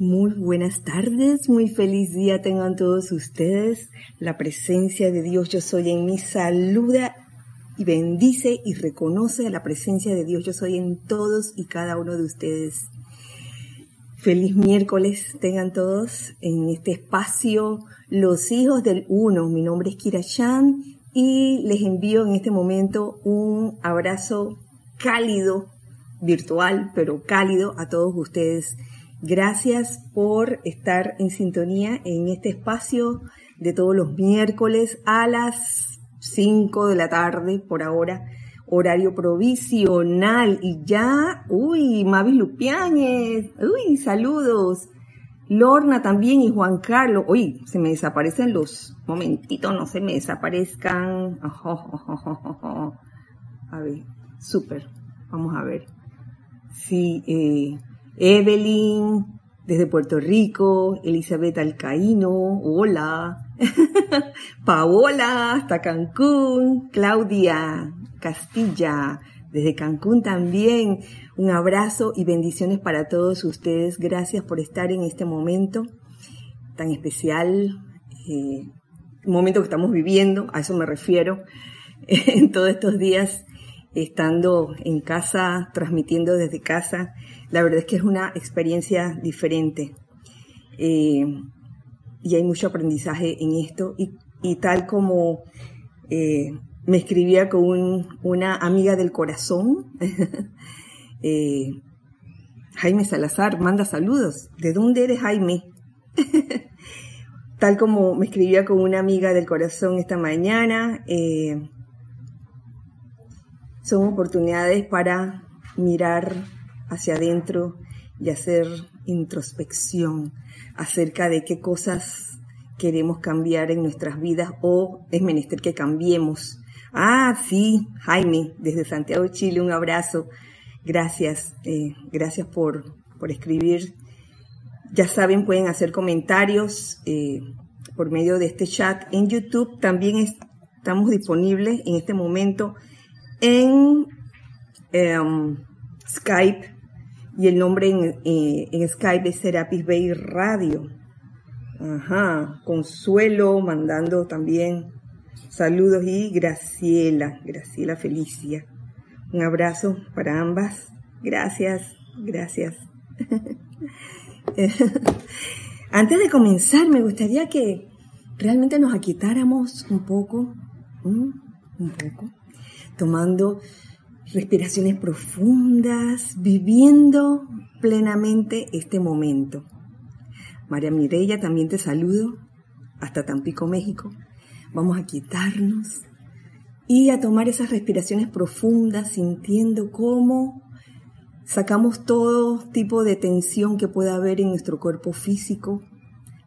Muy buenas tardes, muy feliz día tengan todos ustedes. La presencia de Dios yo soy en mí saluda y bendice y reconoce la presencia de Dios yo soy en todos y cada uno de ustedes. Feliz miércoles tengan todos en este espacio Los Hijos del Uno. Mi nombre es Kira Chan y les envío en este momento un abrazo cálido, virtual, pero cálido a todos ustedes Gracias por estar en sintonía en este espacio de todos los miércoles a las 5 de la tarde por ahora, horario provisional. Y ya, uy, Mavis Lupiáñez, uy, saludos. Lorna también y Juan Carlos. Uy, se me desaparecen los momentitos, no se me desaparezcan. A ver, súper. Vamos a ver. Sí, eh, Evelyn, desde Puerto Rico, Elizabeth Alcaíno, hola. Paola, hasta Cancún, Claudia Castilla, desde Cancún también. Un abrazo y bendiciones para todos ustedes. Gracias por estar en este momento tan especial, eh, momento que estamos viviendo, a eso me refiero, en todos estos días estando en casa, transmitiendo desde casa. La verdad es que es una experiencia diferente. Eh, y hay mucho aprendizaje en esto. Y, tal como eh, me escribía con una amiga del corazón, eh, Jaime Salazar, manda saludos. ¿De dónde eres, Jaime? tal como me escribía con una amiga del corazón esta mañana, son oportunidades para mirar hacia adentro y hacer introspección acerca de qué cosas queremos cambiar en nuestras vidas o es menester que cambiemos. Ah, sí, Jaime, desde Santiago Chile, un abrazo. Gracias, eh, gracias por, por escribir. Ya saben, pueden hacer comentarios eh, por medio de este chat en YouTube. También estamos disponibles en este momento en em, Skype y el nombre eh, en, Skype es Serapis Bay Radio. Ajá, Consuelo mandando también saludos y Graciela, Graciela Felicia. Un abrazo para ambas. Gracias, gracias. Antes de comenzar, me gustaría que realmente nos aquietáramos un poco, un poco, tomando respiraciones profundas, viviendo plenamente este momento. María Mireya, también te saludo hasta Tampico, México. Vamos a quitarnos y a tomar esas respiraciones profundas, sintiendo cómo sacamos todo tipo de tensión que pueda haber en nuestro cuerpo físico,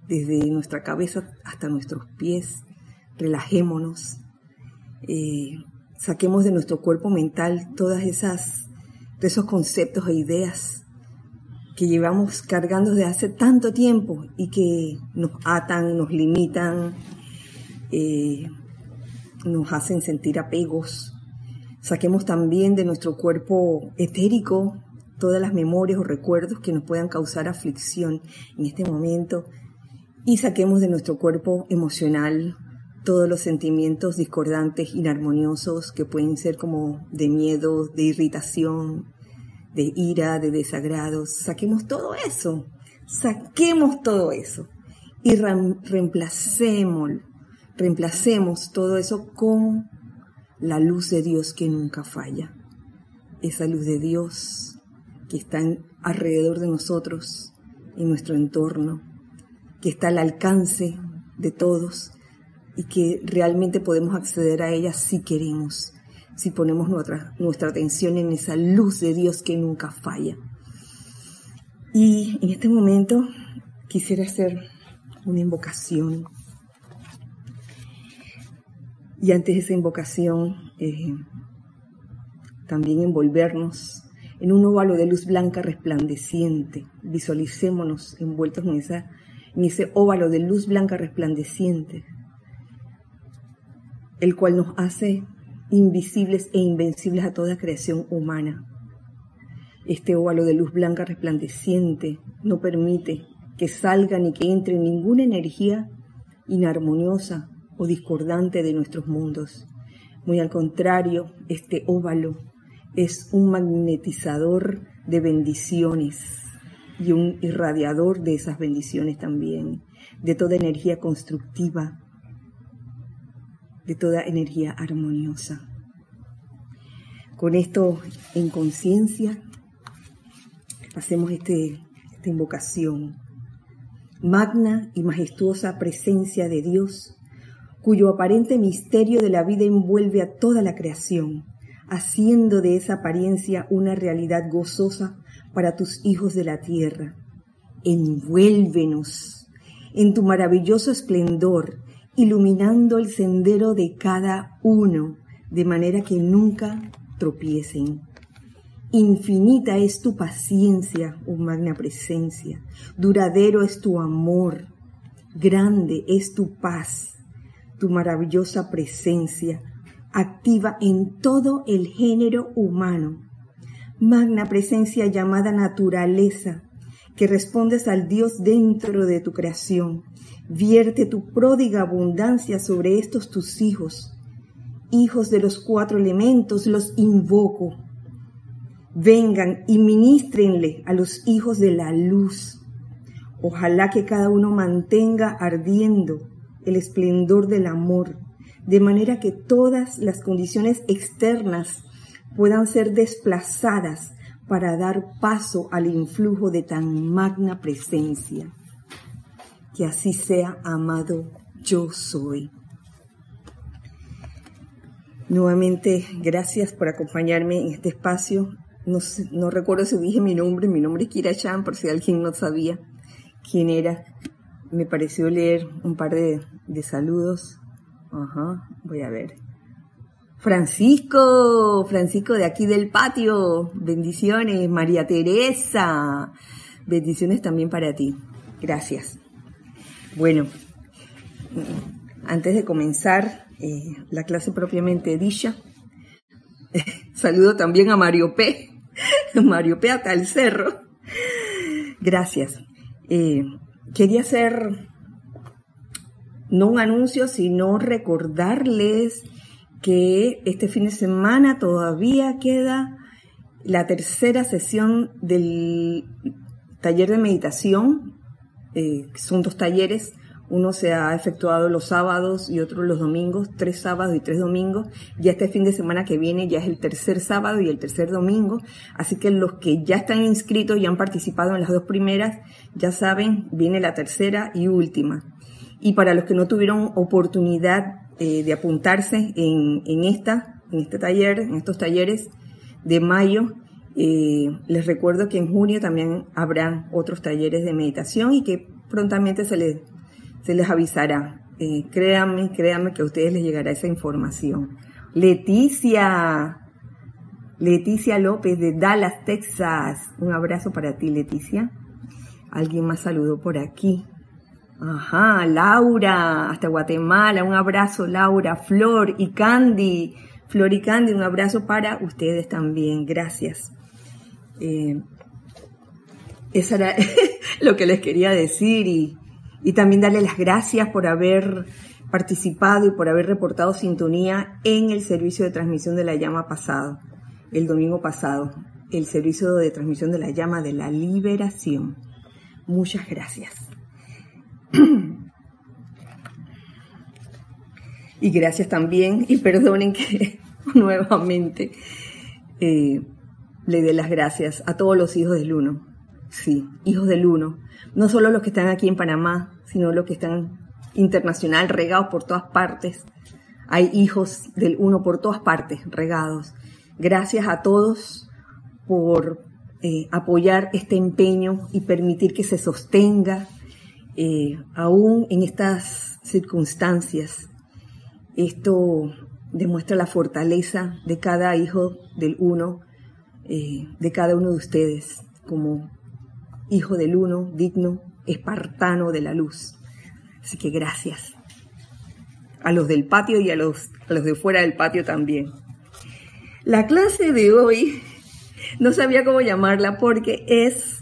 desde nuestra cabeza hasta nuestros pies. Relajémonos. Eh, saquemos de nuestro cuerpo mental todas esas, esos conceptos e ideas que llevamos cargando desde hace tanto tiempo y que nos atan, nos limitan, eh, nos hacen sentir apegos. Saquemos también de nuestro cuerpo etérico todas las memorias o recuerdos que nos puedan causar aflicción en este momento y saquemos de nuestro cuerpo emocional todos los sentimientos discordantes, inarmoniosos, que pueden ser como de miedo, de irritación, de ira, de desagrado. Saquemos todo eso, saquemos todo eso y reemplacemos, reemplacemos todo eso con la luz de Dios que nunca falla. Esa luz de Dios que está alrededor de nosotros, en nuestro entorno, que está al alcance de todos y que realmente podemos acceder a ella si queremos, si ponemos nuestra, nuestra atención en esa luz de Dios que nunca falla. Y en este momento quisiera hacer una invocación. Y antes de esa invocación, eh, también envolvernos en un óvalo de luz blanca resplandeciente. Visualicémonos envueltos en, ese óvalo de luz blanca resplandeciente, el cual nos hace invisibles e invencibles a toda creación humana. Este óvalo de luz blanca resplandeciente no permite que salga ni que entre ninguna energía inarmoniosa o discordante de nuestros mundos. Muy al contrario, este óvalo es un magnetizador de bendiciones y un irradiador de esas bendiciones también, de toda energía constructiva, de toda energía armoniosa. Con esto en conciencia, hacemos este, esta invocación. Magna y majestuosa presencia de Dios, cuyo aparente misterio de la vida envuelve a toda la creación, haciendo de esa apariencia una realidad gozosa para tus hijos de la tierra. Envuélvenos en tu maravilloso esplendor, iluminando el sendero de cada uno, de manera que nunca tropiecen. Infinita es tu paciencia, oh magna presencia, duradero es tu amor, grande es tu paz, tu maravillosa presencia, activa en todo el género humano. Magna presencia llamada naturaleza, que respondes al Dios dentro de tu creación. Vierte tu pródiga abundancia sobre estos tus hijos, hijos de los cuatro elementos, los invoco. Vengan y ministrenle a los hijos de la luz. Ojalá que cada uno mantenga ardiendo el esplendor del amor, de manera que todas las condiciones externas puedan ser desplazadas para dar paso al influjo de tan magna presencia. Que así sea, amado, yo soy. Nuevamente, gracias por acompañarme en este espacio. No, recuerdo si dije mi nombre, mi nombre es Kira Chan, por si alguien no sabía quién era. Me pareció leer un par de, saludos. Ajá, voy a ver. Francisco, Francisco de aquí del patio, bendiciones, María Teresa, bendiciones también para ti, gracias. Bueno, antes de comenzar eh, la clase propiamente dicha, saludo también a Mario P, Mario P hasta el cerro, gracias. Eh, quería hacer no un anuncio, sino recordarles que este fin de semana todavía queda la tercera sesión del taller de meditación. Eh, son dos talleres. Uno se ha efectuado los sábados y otro los domingos, tres sábados y tres domingos. Ya este fin de semana que viene ya es el tercer sábado y el tercer domingo. Así que los que ya están inscritos y han participado en las dos primeras, ya saben, viene la tercera y última. Y para los que no tuvieron oportunidad eh, de apuntarse en, en, esta, en este taller, en estos talleres de mayo. Eh, les recuerdo que en junio también habrán otros talleres de meditación y que prontamente se les, se les avisará. Eh, créanme, créanme que a ustedes les llegará esa información. Leticia, Leticia López de Dallas, Texas. Un abrazo para ti, Leticia. Alguien más saludó por aquí. Ajá, Laura, hasta Guatemala, un abrazo Laura, Flor y Candy, Flor y Candy, un abrazo para ustedes también, gracias. Eh, eso era lo que les quería decir y, y también darle las gracias por haber participado y por haber reportado sintonía en el servicio de transmisión de la llama pasado, el domingo pasado, el servicio de transmisión de la llama de la liberación. Muchas gracias. Y gracias también, y perdonen que nuevamente eh, le dé las gracias a todos los hijos del uno. Sí, hijos del uno. No solo los que están aquí en Panamá, sino los que están internacional, regados por todas partes. Hay hijos del uno por todas partes, regados. Gracias a todos por eh, apoyar este empeño y permitir que se sostenga eh, aún en estas circunstancias, esto demuestra la fortaleza de cada hijo del uno, eh, de cada uno de ustedes, como hijo del uno, digno, espartano de la luz. Así que gracias. A los del patio y a los, de fuera del patio también. La clase de hoy no sabía cómo llamarla porque es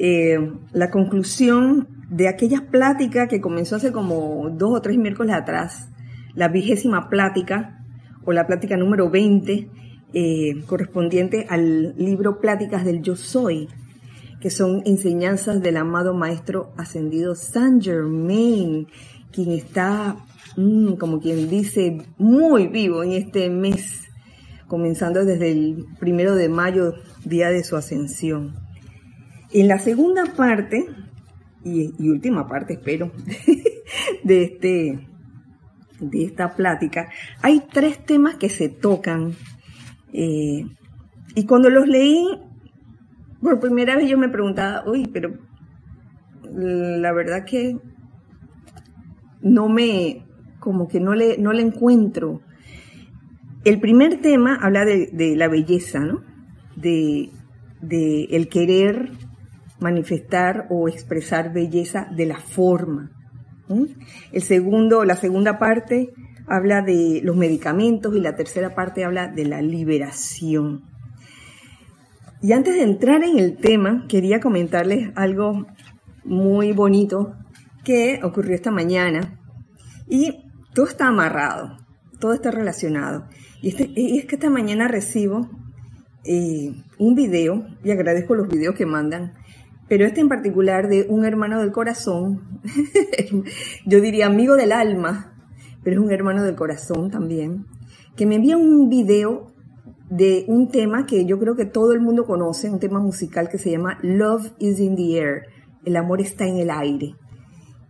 eh, la conclusión de aquella plática que comenzó hace como dos o tres miércoles atrás, la vigésima plática o la plática número 20, eh, correspondiente al libro Pláticas del Yo Soy, que son enseñanzas del amado Maestro Ascendido Saint Germain, quien está, mm, como quien dice, muy vivo en este mes, comenzando desde el primero de mayo, día de su ascensión. En la segunda parte, y, última parte, espero, de, este, de esta plática, hay tres temas que se tocan. Eh, y cuando los leí, por primera vez yo me preguntaba, uy, pero la verdad que no me, como que no le, no le encuentro. El primer tema habla de, la belleza, ¿no? De, de el querer manifestar o expresar belleza de la forma. El segundo, la segunda parte habla de los medicamentos y la tercera parte habla de la liberación. Y antes de entrar en el tema, quería comentarles algo muy bonito que ocurrió esta mañana. Y todo está amarrado, todo está relacionado. Y, este, es que esta mañana recibo eh, un video, y agradezco los videos que mandan, pero este en particular de un hermano del corazón, yo diría amigo del alma, pero es un hermano del corazón también, que me envía un video de un tema que yo creo que todo el mundo conoce, un tema musical que se llama Love is in the Air, el amor está en el aire.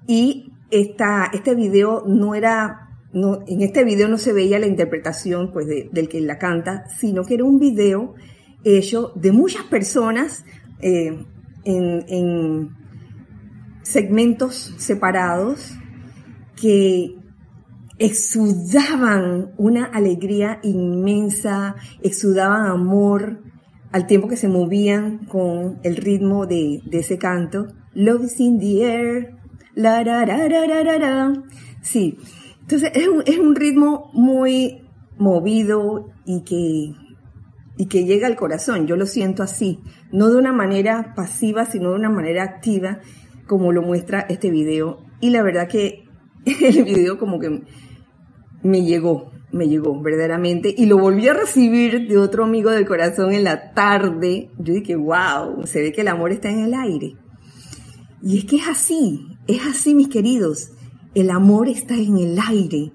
Y esta, este video no era, no, en este video no se veía la interpretación pues del que la canta, sino que era un video hecho de muchas personas eh, en, segmentos separados que exudaban una alegría inmensa, exudaban amor al tiempo que se movían con el ritmo de, ese canto. Love is in the air, la ra ra ra Sí, entonces es un, es un ritmo muy movido y que y que llega al corazón. Yo lo siento así, no de una manera pasiva, sino de una manera activa, como lo muestra este video. Y la verdad que el video como que me llegó, me llegó verdaderamente. Y lo volví a recibir de otro amigo del corazón en la tarde. Yo dije, wow, se ve que el amor está en el aire. Y es que es así, es así, mis queridos. El amor está en el aire.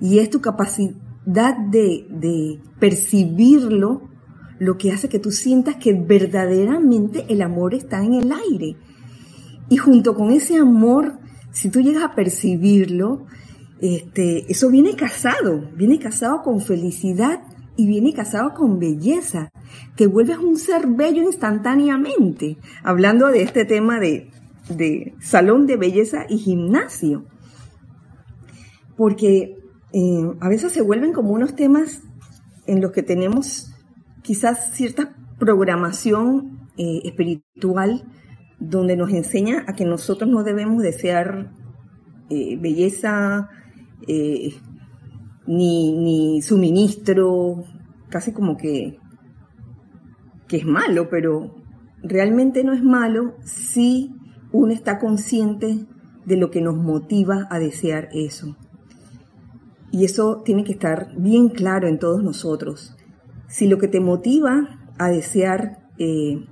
Y es tu capacidad de, de percibirlo lo que hace que tú sientas que verdaderamente el amor está en el aire. Y junto con ese amor, si tú llegas a percibirlo, este, eso viene casado, viene casado con felicidad y viene casado con belleza. Te vuelves un ser bello instantáneamente, hablando de este tema de, de salón de belleza y gimnasio. Porque eh, a veces se vuelven como unos temas en los que tenemos quizás cierta programación eh, espiritual donde nos enseña a que nosotros no debemos desear eh, belleza eh, ni, ni, suministro, casi como que, que es malo, pero realmente no es malo si uno está consciente de lo que nos motiva a desear eso. Y eso tiene que estar bien claro en todos nosotros. Si lo que te motiva a desear eh,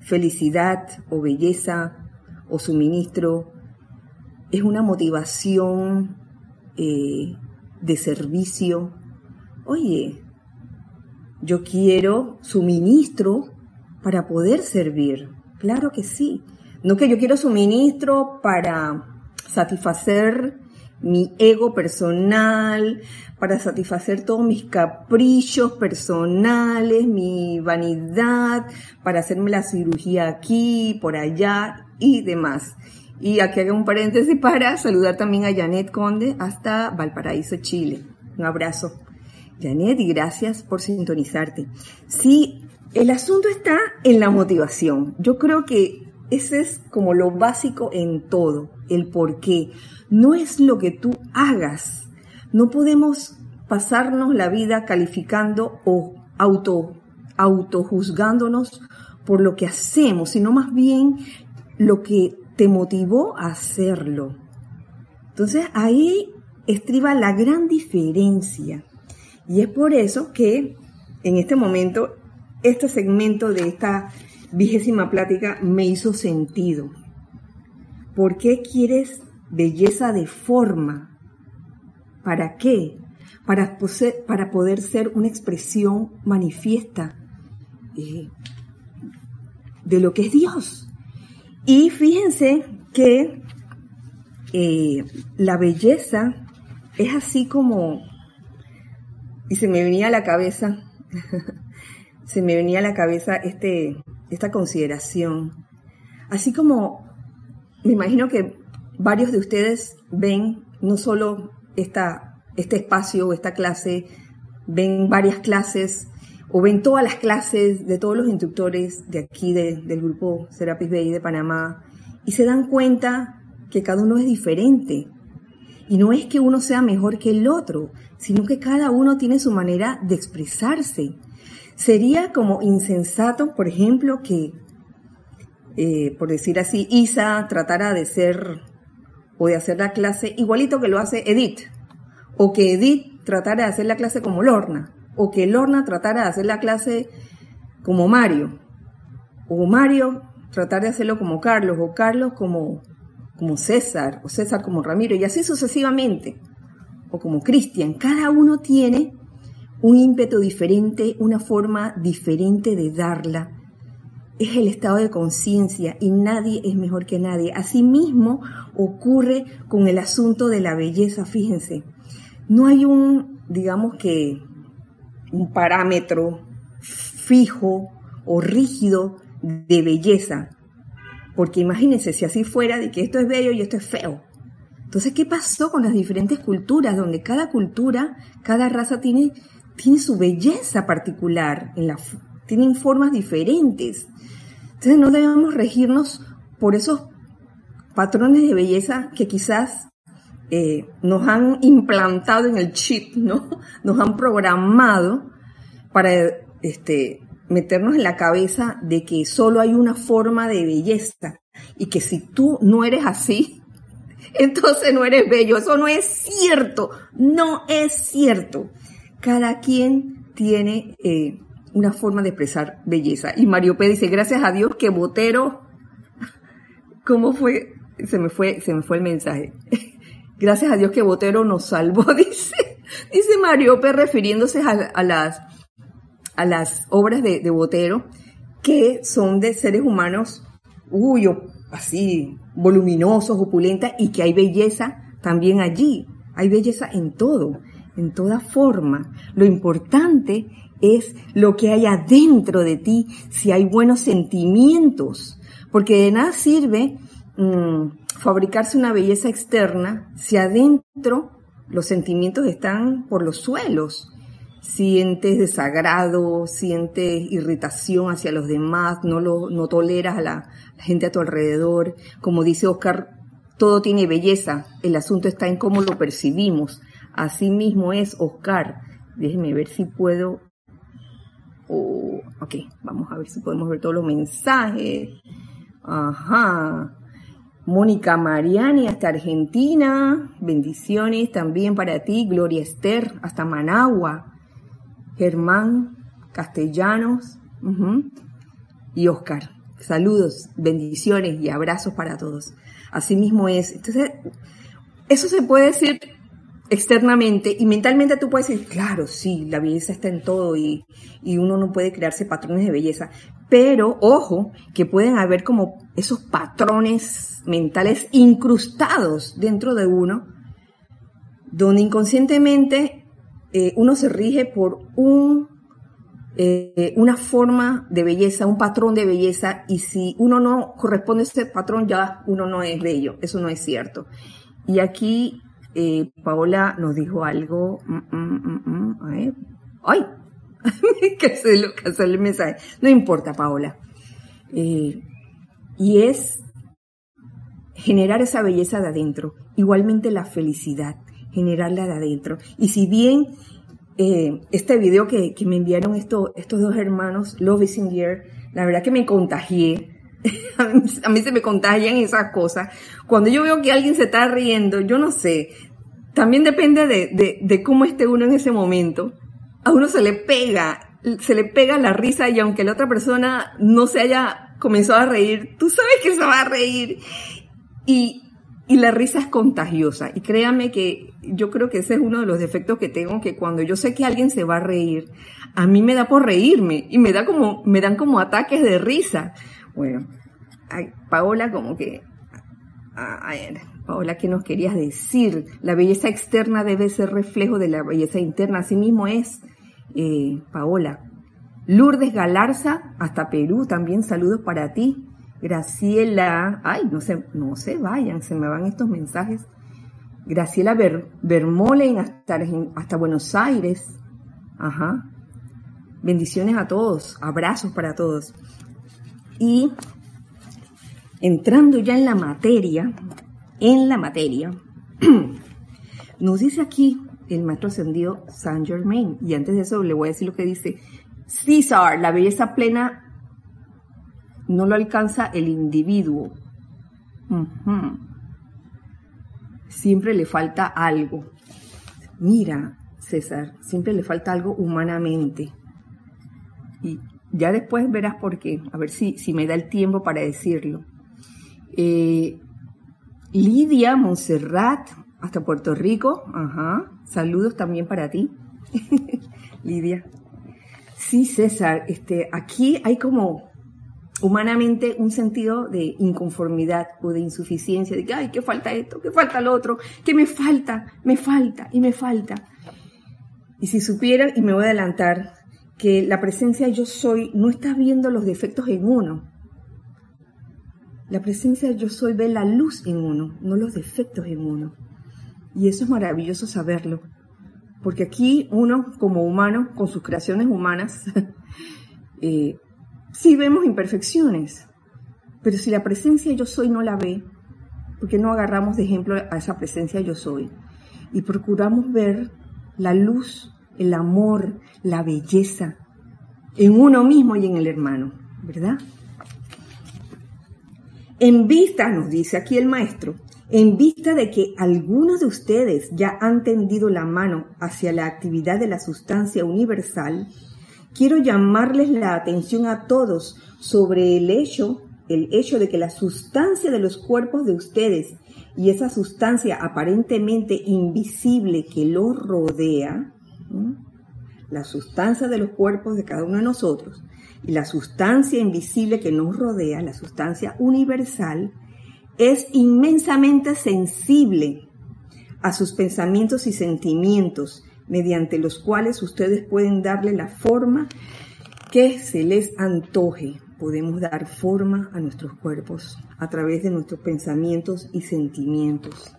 felicidad o belleza o suministro es una motivación eh, de servicio, oye, yo quiero suministro para poder servir. Claro que sí. No que yo quiero suministro para satisfacer mi ego personal, para satisfacer todos mis caprichos personales, mi vanidad, para hacerme la cirugía aquí, por allá y demás. Y aquí hago un paréntesis para saludar también a Janet Conde hasta Valparaíso, Chile. Un abrazo. Janet, y gracias por sintonizarte. Sí, el asunto está en la motivación. Yo creo que ese es como lo básico en todo, el por qué. No es lo que tú hagas. No podemos pasarnos la vida calificando o auto, autojuzgándonos por lo que hacemos, sino más bien lo que te motivó a hacerlo. Entonces ahí estriba la gran diferencia. Y es por eso que en este momento, este segmento de esta vigésima plática me hizo sentido. ¿Por qué quieres belleza de forma? ¿Para qué? Para, para poder ser una expresión manifiesta eh, de lo que es Dios. Y fíjense que eh, la belleza es así como, y se me venía a la cabeza, se me venía a la cabeza este, esta consideración, así como me imagino que varios de ustedes ven no solo esta, este espacio o esta clase, ven varias clases o ven todas las clases de todos los instructores de aquí del grupo Serapis Bay de Panamá y se dan cuenta que cada uno es diferente. Y no es que uno sea mejor que el otro, sino que cada uno tiene su manera de expresarse. Sería como insensato, por ejemplo, que, eh, por decir así, Isa tratara de ser o de hacer la clase igualito que lo hace Edith, o que Edith tratara de hacer la clase como Lorna o que Lorna tratara de hacer la clase como Mario, o Mario tratar de hacerlo como Carlos, o Carlos como, como César, o César como Ramiro, y así sucesivamente, o como Cristian. Cada uno tiene un ímpetu diferente, una forma diferente de darla. Es el estado de conciencia y nadie es mejor que nadie. Asimismo ocurre con el asunto de la belleza, fíjense. No hay un, digamos que, un parámetro fijo o rígido de belleza. Porque imagínense, si así fuera de que esto es bello y esto es feo. Entonces, ¿qué pasó con las diferentes culturas? Donde cada cultura, cada raza tiene, tiene su belleza particular, en la, tienen formas diferentes. Entonces, no debemos regirnos por esos patrones de belleza que quizás eh, nos han implantado en el chip, ¿no? Nos han programado para este, meternos en la cabeza de que solo hay una forma de belleza y que si tú no eres así, entonces no eres bello. Eso no es cierto, no es cierto. Cada quien tiene eh, una forma de expresar belleza. Y Mario P. dice, gracias a Dios que Botero, ¿cómo fue? Se me fue, se me fue el mensaje. Gracias a Dios que Botero nos salvó, dice, dice Mariope refiriéndose a, las, a las obras de, Botero, que son de seres humanos, uy, así, voluminosos, opulentas, y que hay belleza también allí. Hay belleza en todo, en toda forma. Lo importante es lo que hay adentro de ti, si hay buenos sentimientos, porque de nada sirve mm, fabricarse una belleza externa si adentro los sentimientos están por los suelos. Sientes desagrado, sientes irritación hacia los demás, no, lo, no toleras a la, gente a tu alrededor. Como dice Oscar, todo tiene belleza, el asunto está en cómo lo percibimos. Así mismo es Oscar. Déjeme ver si puedo. Oh, ok, vamos a ver si podemos ver todos los mensajes. Ajá. Mónica Mariani hasta Argentina, bendiciones también para ti, Gloria Esther hasta Managua, Germán Castellanos y Oscar. Saludos, bendiciones y abrazos para todos. Asimismo es. Entonces, eso se puede decir externamente y mentalmente tú puedes decir, claro, sí, la belleza está en todo y, y, uno no puede crearse patrones de belleza. Pero, ojo, que pueden haber como esos patrones mentales incrustados dentro de uno, donde inconscientemente eh, uno se rige por un, eh, una forma de belleza, un patrón de belleza, y si uno no corresponde a ese patrón, ya uno no es bello. Eso no es cierto. Y aquí eh, Paola nos dijo algo. Mm, mm, mm, ¡Ay! que se lo que el mensaje. No importa, Paola. Eh, y es generar esa belleza de adentro. Igualmente la felicidad, generarla de adentro. Y si bien eh, este video que, me enviaron estos dos hermanos, Love is in the La verdad que me contagié. a, mí, se me contagian esas cosas. Cuando yo veo que alguien se está riendo, yo no sé. También depende de, de cómo esté uno en ese momento. A uno se le pega, se le pega la risa y aunque la otra persona no se haya comenzado a reír, tú sabes que se va a reír. Y, y la risa es contagiosa. Y créame que yo creo que ese es uno de los defectos que tengo, que cuando yo sé que alguien se va a reír, a mí me da por reírme y me da como, me dan como ataques de risa. Bueno, Paola como que, a, ver, Paola, ¿qué nos querías decir? La belleza externa debe ser reflejo de la belleza interna. Así mismo es, eh, Paola. Lourdes Galarza, hasta Perú, también saludos para ti. Graciela, ay, no se, no vayan, se me van estos mensajes. Graciela Ber, Bermolen hasta, hasta Buenos Aires. Ajá. Bendiciones a todos, abrazos para todos. Y entrando ya en la materia, en la materia, nos dice aquí el maestro ascendido Saint Germain. Y antes de eso le voy a decir lo que dice César, la belleza plena no lo alcanza el individuo. Siempre le falta algo. Mira, César, siempre le falta algo humanamente. Y ya después verás por qué. A ver si, si me da el tiempo para decirlo. Eh, Lidia Montserrat, hasta Puerto Rico. Ajá. Saludos también para ti. Lidia. Sí, César, este, aquí hay como humanamente un sentido de inconformidad o de insuficiencia, de que, ay, que falta esto, que falta lo otro, que me falta, me falta y me falta. Y si supieran, y me voy a adelantar, que la presencia yo soy no está viendo los defectos en uno. La presencia yo soy ve la luz en uno, no los defectos en uno. Y eso es maravilloso saberlo. Porque aquí uno, como humano, con sus creaciones humanas, eh, Sí vemos imperfecciones, pero si la presencia yo soy no la ve, porque no agarramos de ejemplo a esa presencia yo soy y procuramos ver la luz, el amor, la belleza en uno mismo y en el hermano, ¿verdad? En vista, nos dice aquí el maestro, en vista de que algunos de ustedes ya han tendido la mano hacia la actividad de la sustancia universal, quiero llamarles la atención a todos sobre el hecho, el hecho de que la sustancia de los cuerpos de ustedes y esa sustancia aparentemente invisible que los rodea, la sustancia de los cuerpos de cada uno de nosotros la sustancia invisible que nos rodea, la sustancia universal, es inmensamente sensible a sus pensamientos y sentimientos mediante los cuales ustedes pueden darle la forma que se les antoje. Podemos dar forma a nuestros cuerpos a través de nuestros pensamientos y sentimientos.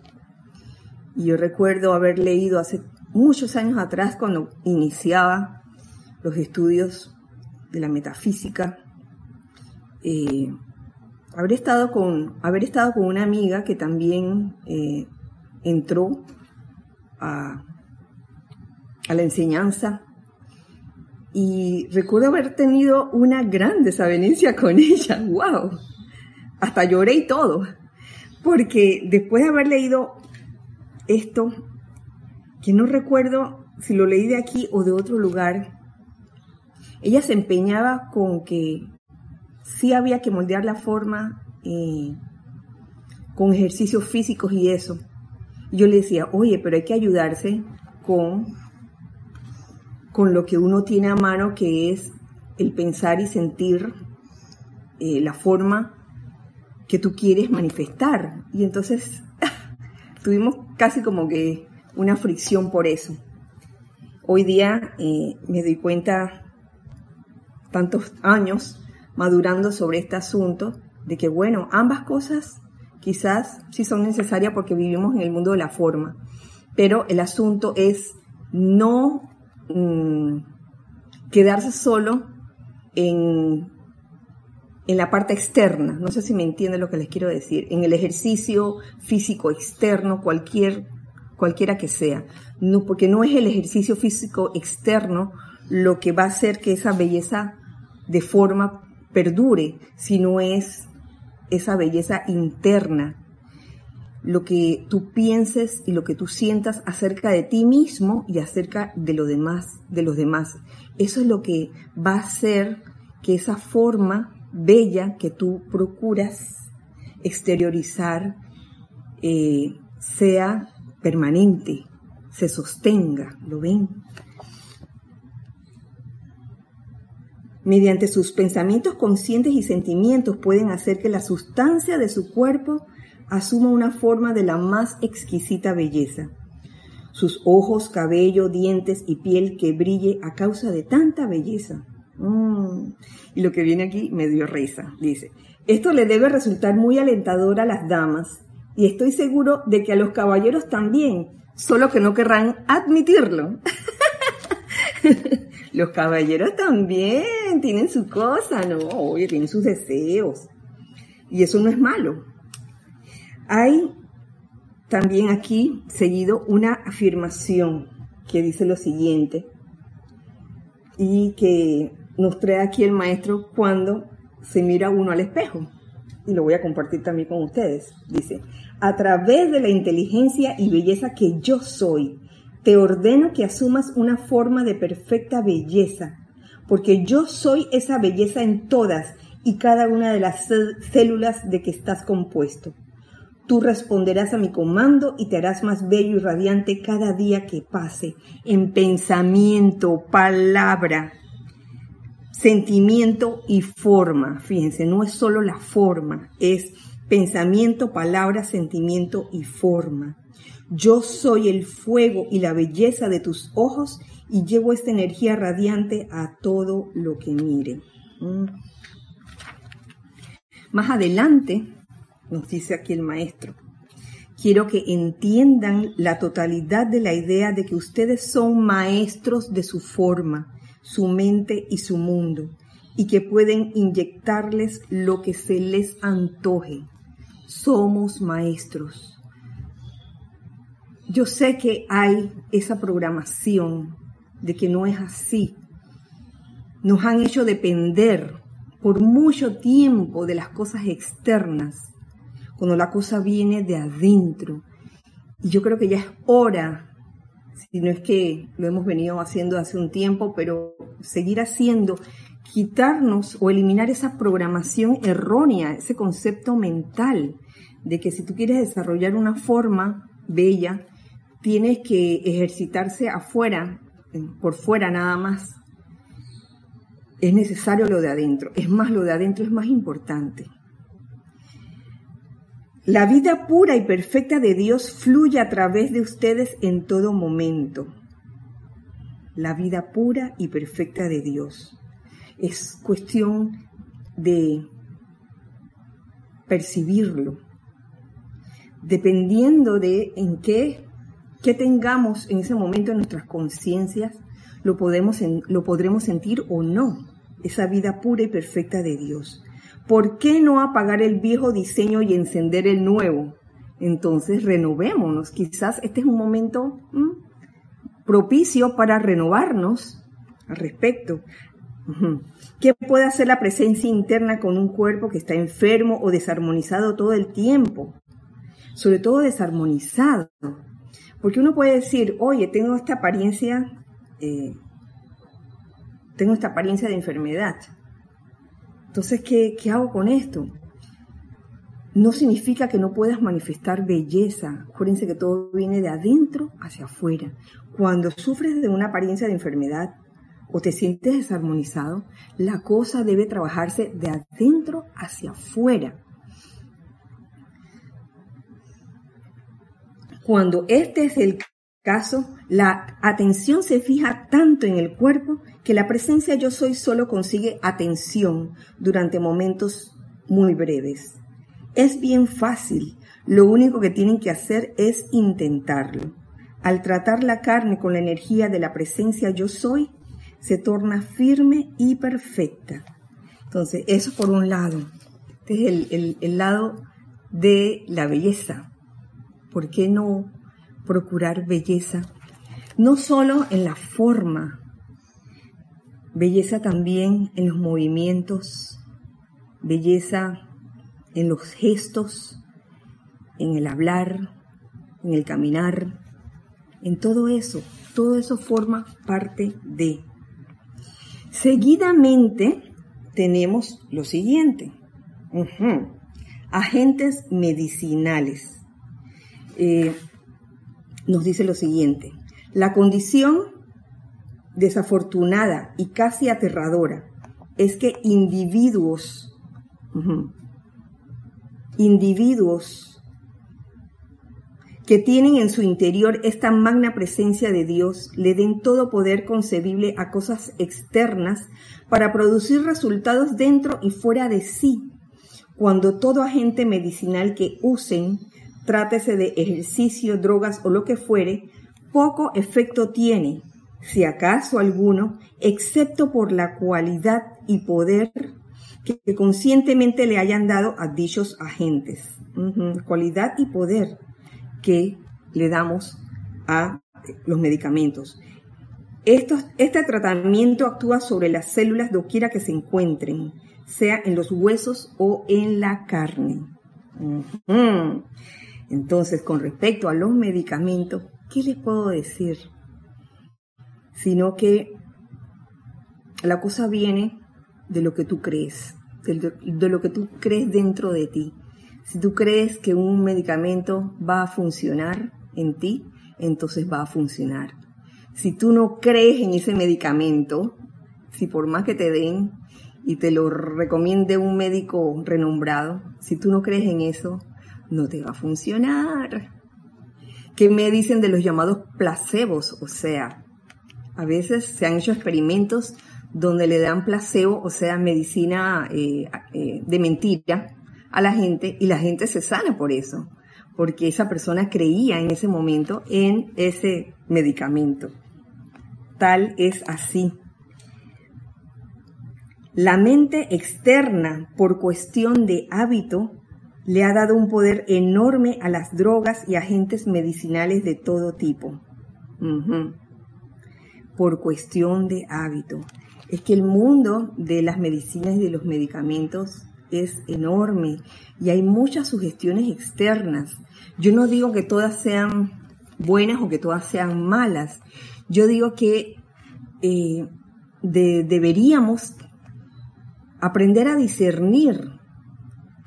Y yo recuerdo haber leído hace muchos años atrás, cuando iniciaba los estudios de la metafísica, eh, haber, estado con, haber estado con una amiga que también eh, entró a a la enseñanza. Y recuerdo haber tenido una gran desavenencia con ella. ¡Wow! Hasta lloré y todo. Porque después de haber leído esto, que no recuerdo si lo leí de aquí o de otro lugar, ella se empeñaba con que sí había que moldear la forma eh, con ejercicios físicos y eso. yo le decía, oye, pero hay que ayudarse con con lo que uno tiene a mano, que es el pensar y sentir eh, la forma que tú quieres manifestar. Y entonces tuvimos casi como que una fricción por eso. Hoy día eh, me doy cuenta, tantos años madurando sobre este asunto, de que bueno, ambas cosas quizás sí son necesarias porque vivimos en el mundo de la forma, pero el asunto es no Mm, quedarse solo en, en la parte externa. No sé si me entiende lo que les quiero decir. En el ejercicio físico externo, cualquier, cualquiera que sea. No, porque no es el ejercicio físico externo lo que va a hacer que esa belleza de forma perdure si no es esa belleza interna, lo que tú pienses y lo que tú sientas acerca de ti mismo y acerca de lo demás, de los demás. Eso es lo que va a hacer que esa forma bella que tú procuras exteriorizar eh, sea permanente, se sostenga, ¿lo ven? Mediante sus pensamientos conscientes y sentimientos pueden hacer que la sustancia de su cuerpo asuma una forma de la más exquisita belleza. Sus ojos, cabello, dientes y piel que brille a causa de tanta belleza. Mm. Y lo que viene aquí me dio risa. Dice, esto le debe resultar muy alentador a las damas y estoy seguro de que a los caballeros también, solo que no querrán admitirlo. los caballeros también tienen su cosa, ¿no? Oye, tienen sus deseos. Y eso no es malo. Hay también aquí seguido una afirmación que dice lo siguiente y que nos trae aquí el maestro cuando se mira uno al espejo. Y lo voy a compartir también con ustedes. Dice, a través de la inteligencia y belleza que yo soy, te ordeno que asumas una forma de perfecta belleza, porque yo soy esa belleza en todas y cada una de las células de que estás compuesto. Tú responderás a mi comando y te harás más bello y radiante cada día que pase, en pensamiento, palabra, sentimiento y forma. Fíjense, no es solo la forma, es pensamiento, palabra, sentimiento y forma. Yo soy el fuego y la belleza de tus ojos y llevo esta energía radiante a todo lo que mire. Mm. Más adelante, nos dice aquí el maestro. Quiero que entiendan la totalidad de la idea de que ustedes son maestros de su forma, su mente y su mundo, y que pueden inyectarles lo que se les antoje. Somos maestros. Yo sé que hay esa programación de que no es así. Nos han hecho depender por mucho tiempo de las cosas externas cuando la cosa viene de adentro. Y yo creo que ya es hora, si no es que lo hemos venido haciendo hace un tiempo, pero seguir haciendo, quitarnos o eliminar esa programación errónea, ese concepto mental de que si tú quieres desarrollar una forma bella, tienes que ejercitarse afuera, por fuera nada más. Es necesario lo de adentro. Es más, lo de adentro es más importante. La vida pura y perfecta de Dios fluye a través de ustedes en todo momento. La vida pura y perfecta de Dios. Es cuestión de percibirlo. Dependiendo de en qué, qué tengamos en ese momento en nuestras conciencias, lo, podemos, lo podremos sentir o no. Esa vida pura y perfecta de Dios. ¿por qué no apagar el viejo diseño y encender el nuevo? Entonces renovémonos. Quizás este es un momento propicio para renovarnos al respecto. ¿Qué puede hacer la presencia interna con un cuerpo que está enfermo o desarmonizado todo el tiempo? Sobre todo desarmonizado. Porque uno puede decir, oye, tengo esta apariencia, eh, tengo esta apariencia de enfermedad entonces, ¿qué, hago con esto? No significa que no puedas manifestar belleza. Acuérdense que todo viene de adentro hacia afuera. Cuando sufres de una apariencia de enfermedad o te sientes desarmonizado, la cosa debe trabajarse de adentro hacia afuera. Cuando este es el caso, la atención se fija tanto en el cuerpo que la presencia yo soy solo consigue atención durante momentos muy breves. Es bien fácil, lo único que tienen que hacer es intentarlo. Al tratar la carne con la energía de la presencia yo soy, se torna firme y perfecta. Entonces, eso por un lado. Este es el, el lado de la belleza. ¿Por qué no procurar belleza, no solo en la forma, belleza también en los movimientos, belleza en los gestos, en el hablar, en el caminar, en todo eso. Todo eso forma parte de. Seguidamente tenemos lo siguiente. Agentes medicinales. Eh, nos dice lo siguiente. La condición desafortunada y casi aterradora es que individuos, individuos que tienen en su interior esta magna presencia de Dios le den todo poder concebible a cosas externas para producir resultados dentro y fuera de sí. Cuando todo agente medicinal que usen, trátese de ejercicio, drogas o lo que fuere, poco efecto tiene, si acaso alguno, excepto por la cualidad y poder que conscientemente le hayan dado a dichos agentes. Cualidad y poder que le damos a los medicamentos. este tratamiento actúa sobre las células doquiera que se encuentren, sea en los huesos o en la carne. Entonces, con respecto a los medicamentos, ¿qué les puedo decir? Sino que la cosa viene de lo que tú crees, de lo que tú crees dentro de ti. Si tú crees que un medicamento va a funcionar en ti, entonces va a funcionar. Si tú no crees en ese medicamento, si por más que te den y te lo recomiende un médico renombrado, si tú no crees en eso, no te va a funcionar. ¿Qué me dicen de los llamados placebos? O sea, a veces se han hecho experimentos donde le dan placebo, o sea, medicina eh, eh, de mentira, a la gente y la gente se sana por eso, porque esa persona creía en ese momento en ese medicamento. Tal es así. La mente externa, por cuestión de hábito, le ha dado un poder enorme a las drogas y agentes medicinales de todo tipo. Por cuestión de hábito. Es que el mundo de las medicinas y de los medicamentos es enorme y hay muchas sugestiones externas. Yo no digo que todas sean buenas o que todas sean malas. Yo digo que eh, deberíamos aprender a discernir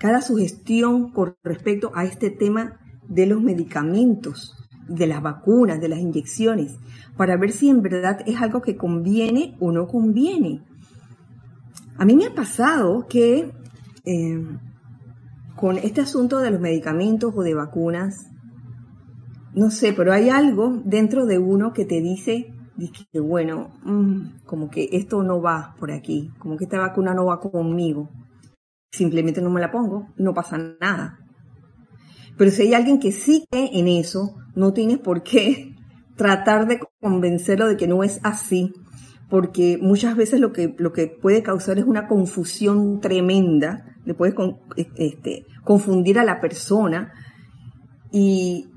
cada sugestión con respecto a este tema de los medicamentos, de las vacunas, de las inyecciones, para ver si en verdad es algo que conviene o no conviene. A mí me ha pasado que eh, con este asunto de los medicamentos o de vacunas, no sé, pero hay algo dentro de uno que te dice, que bueno, mm, como que esto no va por aquí, como que esta vacuna no va conmigo. Simplemente no me la pongo, no pasa nada. Pero si hay alguien que sí cree en eso, no tienes por qué tratar de convencerlo de que no es así, porque muchas veces lo que, lo que puede causar es una confusión tremenda, le puedes este, confundir a la persona y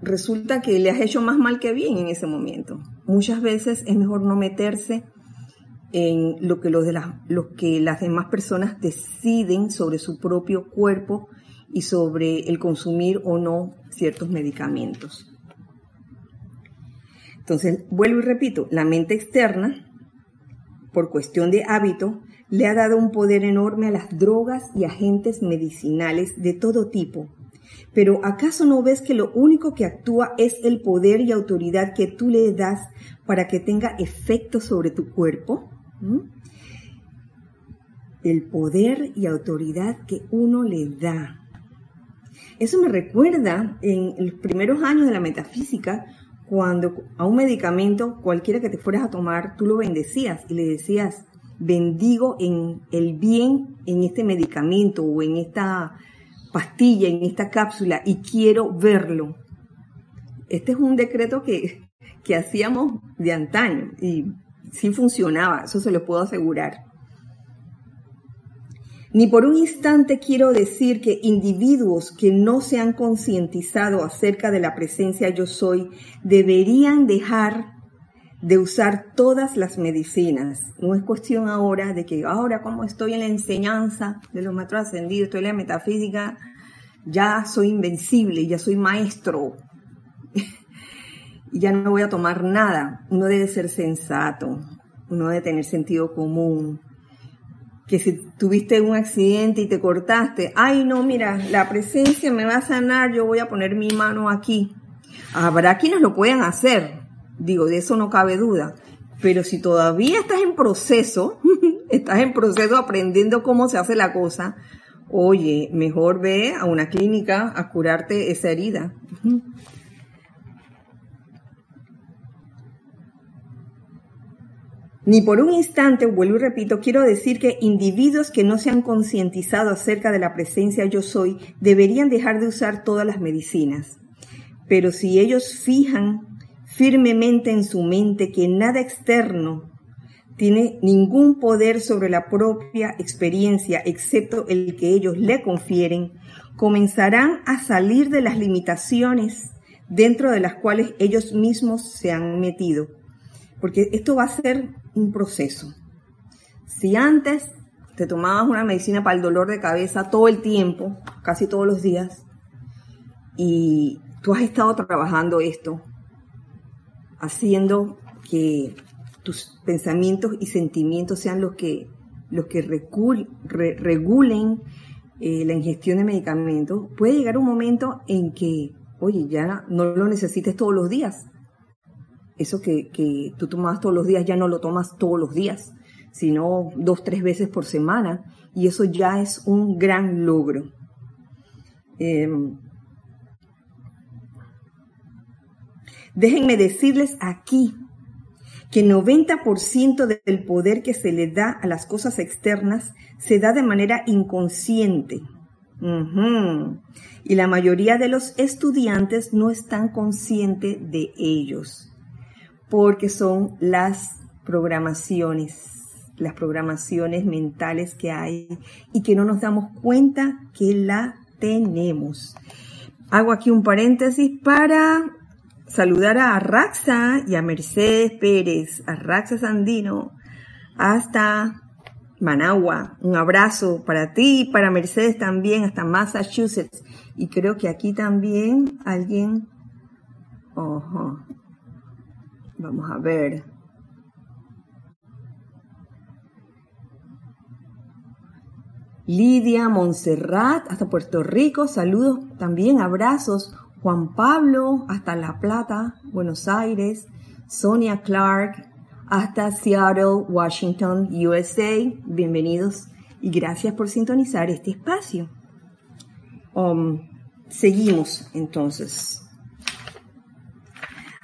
resulta que le has hecho más mal que bien en ese momento. Muchas veces es mejor no meterse en lo que, los de que las demás personas deciden sobre su propio cuerpo y sobre el consumir o no ciertos medicamentos. Entonces, vuelvo y repito, la mente externa por cuestión de hábito, le ha dado un poder enorme a las drogas y agentes medicinales de todo tipo. Pero ¿acaso no ves que lo único que actúa es el poder y autoridad que tú le das para que tenga efecto sobre tu cuerpo? ¿Mm? El poder y autoridad que uno le da. Eso me recuerda en los primeros años de la metafísica, cuando a un medicamento, cualquiera que te fueras a tomar, tú lo bendecías y le decías, bendigo en el bien en este medicamento o en esta pastilla, en esta cápsula y quiero verlo. Este es un decreto que, que hacíamos de antaño y sí funcionaba, eso se lo puedo asegurar. Ni por un instante quiero decir que individuos que no se han concientizado acerca de la presencia yo soy deberían dejar de usar todas las medicinas. No es cuestión ahora de que ahora como estoy en la enseñanza de los maestros ascendidos, estoy en la metafísica, ya soy invencible, ya soy maestro. Ya no voy a tomar nada. Uno debe ser sensato, uno debe tener sentido común. Que si tuviste un accidente y te cortaste, ay no, mira, la presencia me va a sanar, yo voy a poner mi mano aquí. Habrá quienes lo puedan hacer, digo, de eso no cabe duda. Pero si todavía estás en proceso, estás en proceso aprendiendo cómo se hace la cosa, oye, mejor ve a una clínica a curarte esa herida. Ni por un instante, vuelvo y repito, quiero decir que individuos que no se han concientizado acerca de la presencia yo soy deberían dejar de usar todas las medicinas. Pero si ellos fijan firmemente en su mente que nada externo tiene ningún poder sobre la propia experiencia excepto el que ellos le confieren, comenzarán a salir de las limitaciones dentro de las cuales ellos mismos se han metido. Porque esto va a ser un proceso. Si antes te tomabas una medicina para el dolor de cabeza todo el tiempo, casi todos los días, y tú has estado trabajando esto, haciendo que tus pensamientos y sentimientos sean los que, los que regulen eh, la ingestión de medicamentos, puede llegar un momento en que, oye, ya no lo necesites todos los días eso que, tú tomas todos los días ya no lo tomas todos los días, sino dos, tres veces por semana, y eso ya es un gran logro. Em, déjenme decirles aquí que el 90% del poder que se le da a las cosas externas se da de manera inconsciente. Y la mayoría de los estudiantes no están conscientes de ellos porque son las programaciones, las programaciones mentales que hay y que no nos damos cuenta que la tenemos. Hago aquí un paréntesis para saludar a Raxa y a Mercedes Pérez, a Raxa Sandino, hasta Managua. Un abrazo para ti y para Mercedes también, hasta Massachusetts. Y creo que aquí también alguien... Ojo. Vamos a ver. Lidia, Montserrat, hasta Puerto Rico, saludos también, abrazos. Juan Pablo, hasta La Plata, Buenos Aires. Sonia Clark, hasta Seattle, Washington, USA. Bienvenidos y gracias por sintonizar este espacio. Um, seguimos entonces.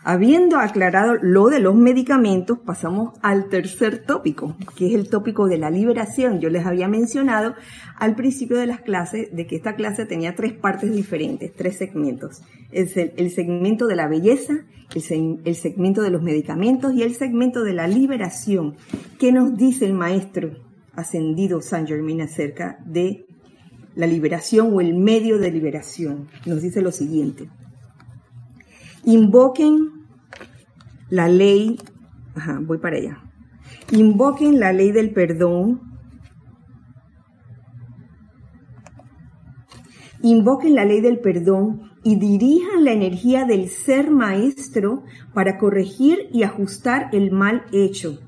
Habiendo aclarado lo de los medicamentos, pasamos al tercer tópico, que es el tópico de la liberación. Yo les había mencionado al principio de las clases de que esta clase tenía tres partes diferentes, tres segmentos. El, el segmento de la belleza, el, el segmento de los medicamentos y el segmento de la liberación. ¿Qué nos dice el maestro ascendido San Germain acerca de la liberación o el medio de liberación? Nos dice lo siguiente. Invoquen la ley, ajá, voy para allá. Invoquen la ley del perdón. Invoquen la ley del perdón y dirijan la energía del ser maestro para corregir y ajustar el mal hecho.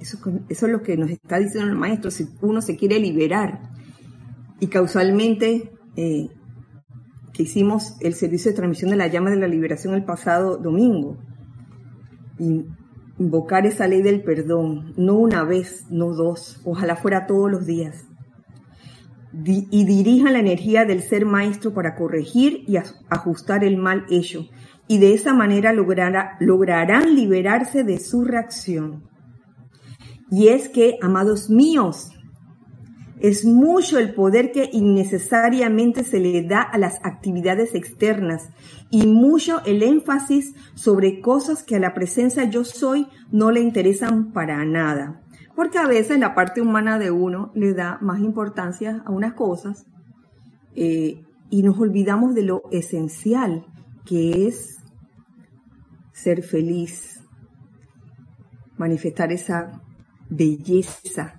Eso, es lo que nos está diciendo el maestro, si uno se quiere liberar. Y causalmente eh, que hicimos el servicio de transmisión de la llama de la liberación el pasado domingo. Invocar esa ley del perdón, no una vez, no dos, ojalá fuera todos los días. y dirijan la energía del ser maestro para corregir y ajustar el mal hecho. Y de esa manera lograrán liberarse de su reacción. Y es que, amados míos, es mucho el poder que innecesariamente se le da a las actividades externas y mucho el énfasis sobre cosas que a la presencia yo soy no le interesan para nada. Porque a veces la parte humana de uno le da más importancia a unas cosas eh, y nos olvidamos de lo esencial que es ser feliz, manifestar esa belleza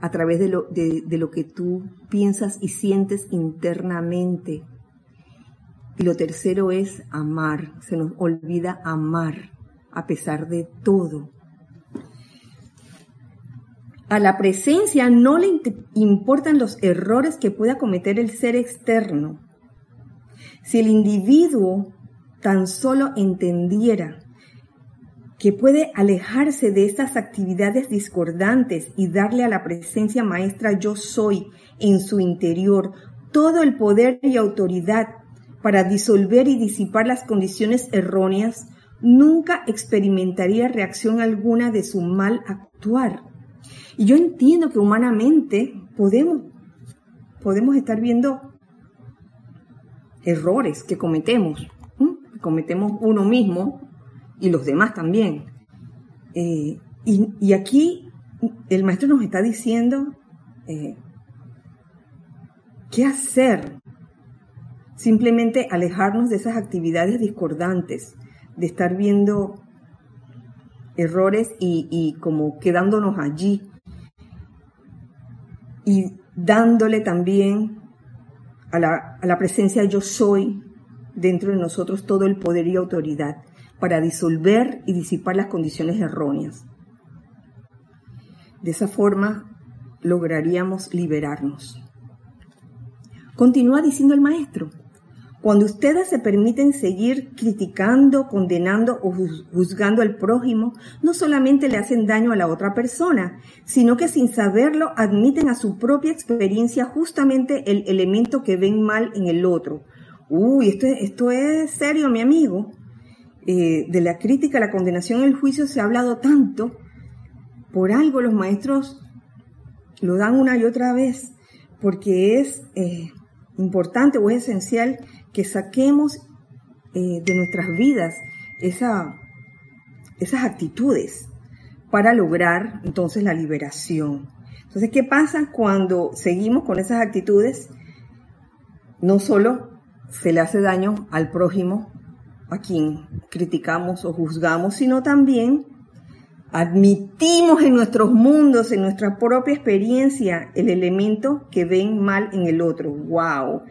a través de lo, de, lo que tú piensas y sientes internamente. Y lo tercero es amar. Se nos olvida amar a pesar de todo. A la presencia no le importan los errores que pueda cometer el ser externo. Si el individuo tan solo entendiera que puede alejarse de estas actividades discordantes y darle a la presencia maestra yo soy en su interior todo el poder y autoridad para disolver y disipar las condiciones erróneas, nunca experimentaría reacción alguna de su mal actuar. Y yo entiendo que humanamente podemos, podemos estar viendo errores que cometemos, cometemos uno mismo y los demás también. Eh, y, aquí el maestro nos está diciendo eh, qué hacer. Simplemente alejarnos de esas actividades discordantes, de estar viendo errores y, como quedándonos allí y dándole también a la, a la presencia yo soy dentro de nosotros todo el poder y autoridad para disolver y disipar las condiciones erróneas. De esa forma lograríamos liberarnos. Continúa diciendo el maestro, cuando ustedes se permiten seguir criticando, condenando o juzgando al prójimo, no solamente le hacen daño a la otra persona, sino que sin saberlo admiten a su propia experiencia justamente el elemento que ven mal en el otro. Uy, esto, esto es serio, mi amigo. Eh, de la crítica, la condenación, el juicio se ha hablado tanto, por algo los maestros lo dan una y otra vez, porque es eh, importante o es esencial que saquemos eh, de nuestras vidas esa, esas actitudes para lograr entonces la liberación. Entonces, ¿qué pasa cuando seguimos con esas actitudes? No solo se le hace daño al prójimo, a quien criticamos o juzgamos, sino también admitimos en nuestros mundos, en nuestra propia experiencia, el elemento que ven mal en el otro. ¡Wow!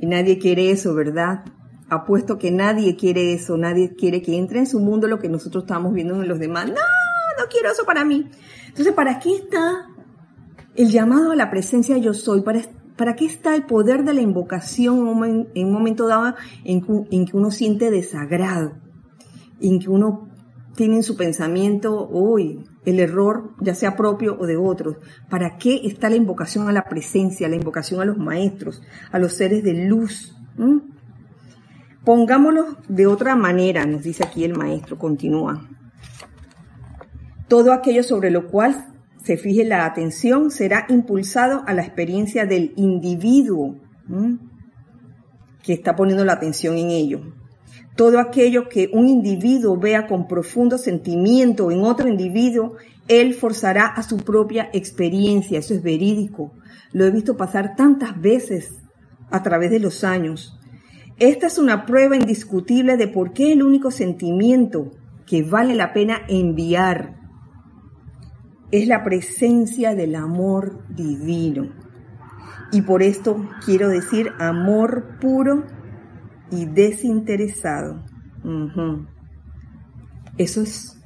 Y nadie quiere eso, ¿verdad? Apuesto que nadie quiere eso, nadie quiere que entre en su mundo lo que nosotros estamos viendo en los demás. No, no quiero eso para mí. Entonces, ¿para aquí está el llamado a la presencia yo soy? Para ¿Para qué está el poder de la invocación en un momento dado en que uno siente desagrado? En que uno tiene en su pensamiento, hoy el error, ya sea propio o de otros. ¿Para qué está la invocación a la presencia, la invocación a los maestros, a los seres de luz? ¿Mm? Pongámoslo de otra manera, nos dice aquí el maestro, continúa. Todo aquello sobre lo cual se fije la atención, será impulsado a la experiencia del individuo que está poniendo la atención en ello. Todo aquello que un individuo vea con profundo sentimiento en otro individuo, él forzará a su propia experiencia. Eso es verídico. Lo he visto pasar tantas veces a través de los años. Esta es una prueba indiscutible de por qué el único sentimiento que vale la pena enviar es la presencia del amor divino. Y por esto quiero decir amor puro y desinteresado. Eso es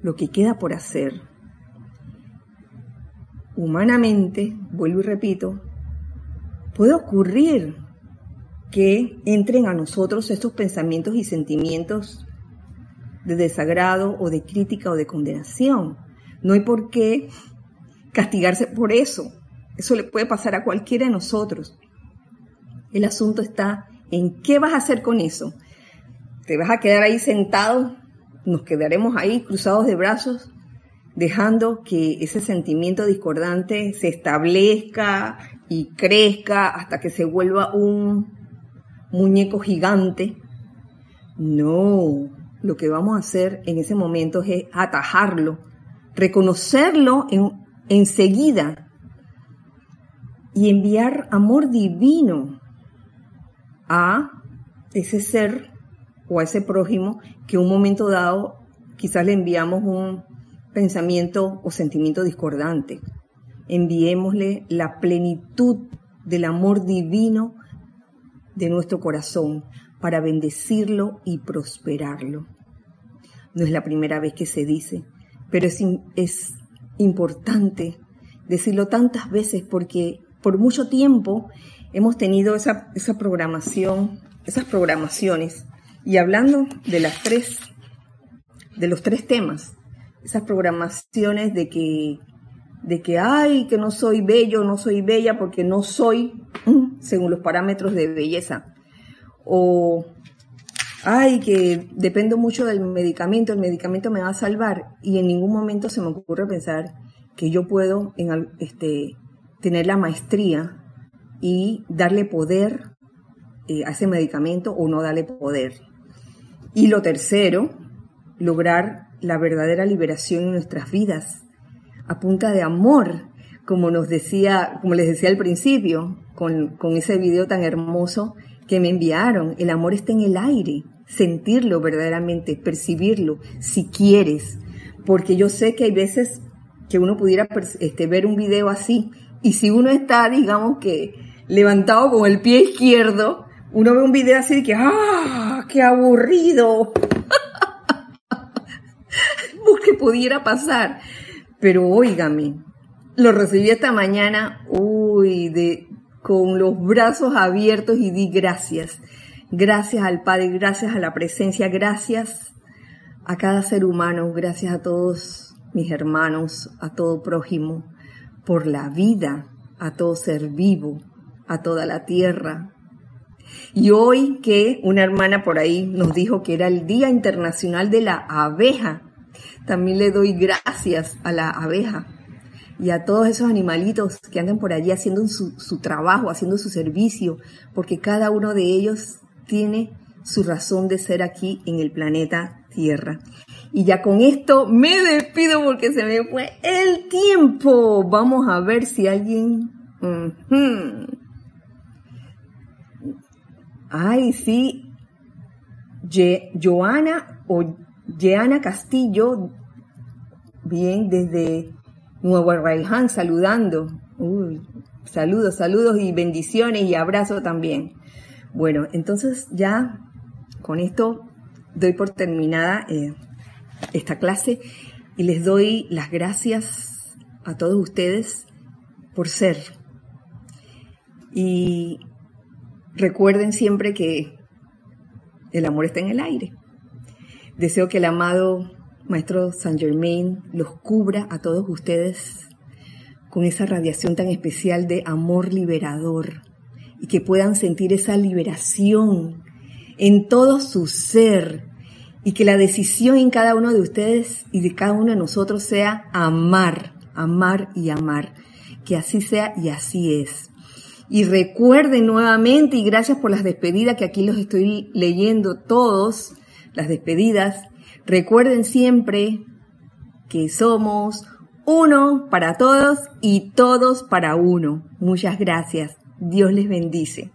lo que queda por hacer. Humanamente, vuelvo y repito, puede ocurrir que entren a nosotros estos pensamientos y sentimientos de desagrado o de crítica o de condenación. No hay por qué castigarse por eso. Eso le puede pasar a cualquiera de nosotros. El asunto está en qué vas a hacer con eso. ¿Te vas a quedar ahí sentado? ¿Nos quedaremos ahí cruzados de brazos? dejando que ese sentimiento discordante se establezca y crezca hasta que se vuelva un muñeco gigante. No, lo que vamos a hacer en ese momento es atajarlo reconocerlo enseguida y enviar amor divino a ese ser o a ese prójimo que un momento dado quizás le enviamos un pensamiento o sentimiento discordante. Enviémosle la plenitud del amor divino de nuestro corazón para bendecirlo y prosperarlo. No es la primera vez que se dice, pero es, es importante decirlo tantas veces porque por mucho tiempo hemos tenido esa, esa programación, esas programaciones. Y hablando de las tres, de los tres temas, esas programaciones de que, de que, ay, que no soy bello, no soy bella porque no soy según los parámetros de belleza. O, ay, que dependo mucho del medicamento, el medicamento me va a salvar. Y en ningún momento se me ocurre pensar que yo puedo en, este, tener la maestría y darle poder eh, a ese medicamento o no darle poder. Y lo tercero, lograr la verdadera liberación en nuestras vidas a punta de amor, como nos decía, como les decía al principio, con, con ese video tan hermoso que me enviaron. El amor está en el aire, sentirlo verdaderamente, percibirlo, si quieres, porque yo sé que hay veces que uno pudiera este, ver un video así y si uno está, digamos que levantado con el pie izquierdo, uno ve un video así de que, ¡ah! ¡Qué aburrido! que pudiera pasar. Pero óigame, lo recibí esta mañana, uy, de, con los brazos abiertos y di gracias. Gracias al Padre, gracias a la presencia, gracias a cada ser humano, gracias a todos mis hermanos, a todo prójimo, por la vida, a todo ser vivo, a toda la tierra. Y hoy que una hermana por ahí nos dijo que era el Día Internacional de la Abeja, también le doy gracias a la abeja y a todos esos animalitos que andan por allí haciendo su, su trabajo, haciendo su servicio, porque cada uno de ellos tiene su razón de ser aquí en el planeta Tierra. Y ya con esto me despido porque se me fue el tiempo. Vamos a ver si alguien... Ay, sí. Joana o Jeana Castillo, bien desde Nuevo Arraiján, saludando. Saludos, saludos y bendiciones y abrazo también. Bueno, entonces ya con esto doy por terminada eh, esta clase y les doy las gracias a todos ustedes por ser. Y recuerden siempre que el amor está en el aire. Deseo que el amado Maestro Saint Germain los cubra a todos ustedes con esa radiación tan especial de amor liberador y que puedan sentir esa liberación en todo su ser y que la decisión en cada uno de ustedes y de cada uno de nosotros sea amar, amar y amar. Que así sea y así es. Y recuerden nuevamente, y gracias por las despedidas que aquí los estoy leyendo todos, las despedidas, recuerden siempre que somos uno para todos y todos para uno. Muchas gracias. Dios les bendice.